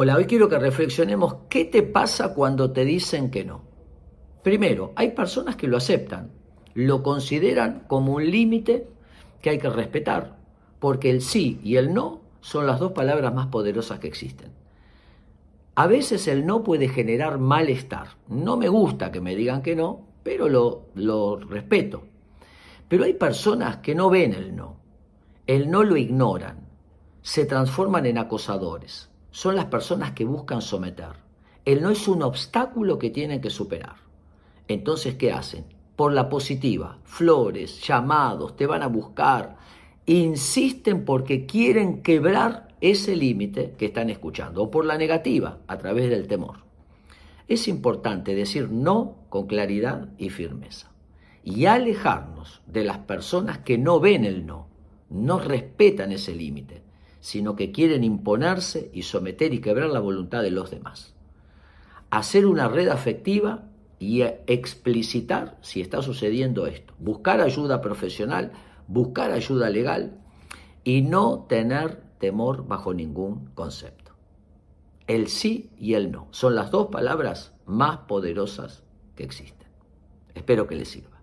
Hola, hoy quiero que reflexionemos qué te pasa cuando te dicen que no. Primero, hay personas que lo aceptan, lo consideran como un límite que hay que respetar, porque el sí y el no son las dos palabras más poderosas que existen. A veces el no puede generar malestar. No me gusta que me digan que no, pero lo, lo respeto. Pero hay personas que no ven el no. El no lo ignoran. Se transforman en acosadores son las personas que buscan someter. El no es un obstáculo que tienen que superar. Entonces, ¿qué hacen? Por la positiva, flores, llamados, te van a buscar, insisten porque quieren quebrar ese límite que están escuchando, o por la negativa, a través del temor. Es importante decir no con claridad y firmeza y alejarnos de las personas que no ven el no, no respetan ese límite, sino que quieren imponerse y someter y quebrar la voluntad de los demás. Hacer una red afectiva y explicitar si está sucediendo esto. Buscar ayuda profesional, buscar ayuda legal y no tener temor bajo ningún concepto. El sí y el no son las dos palabras más poderosas que existen. Espero que les sirva.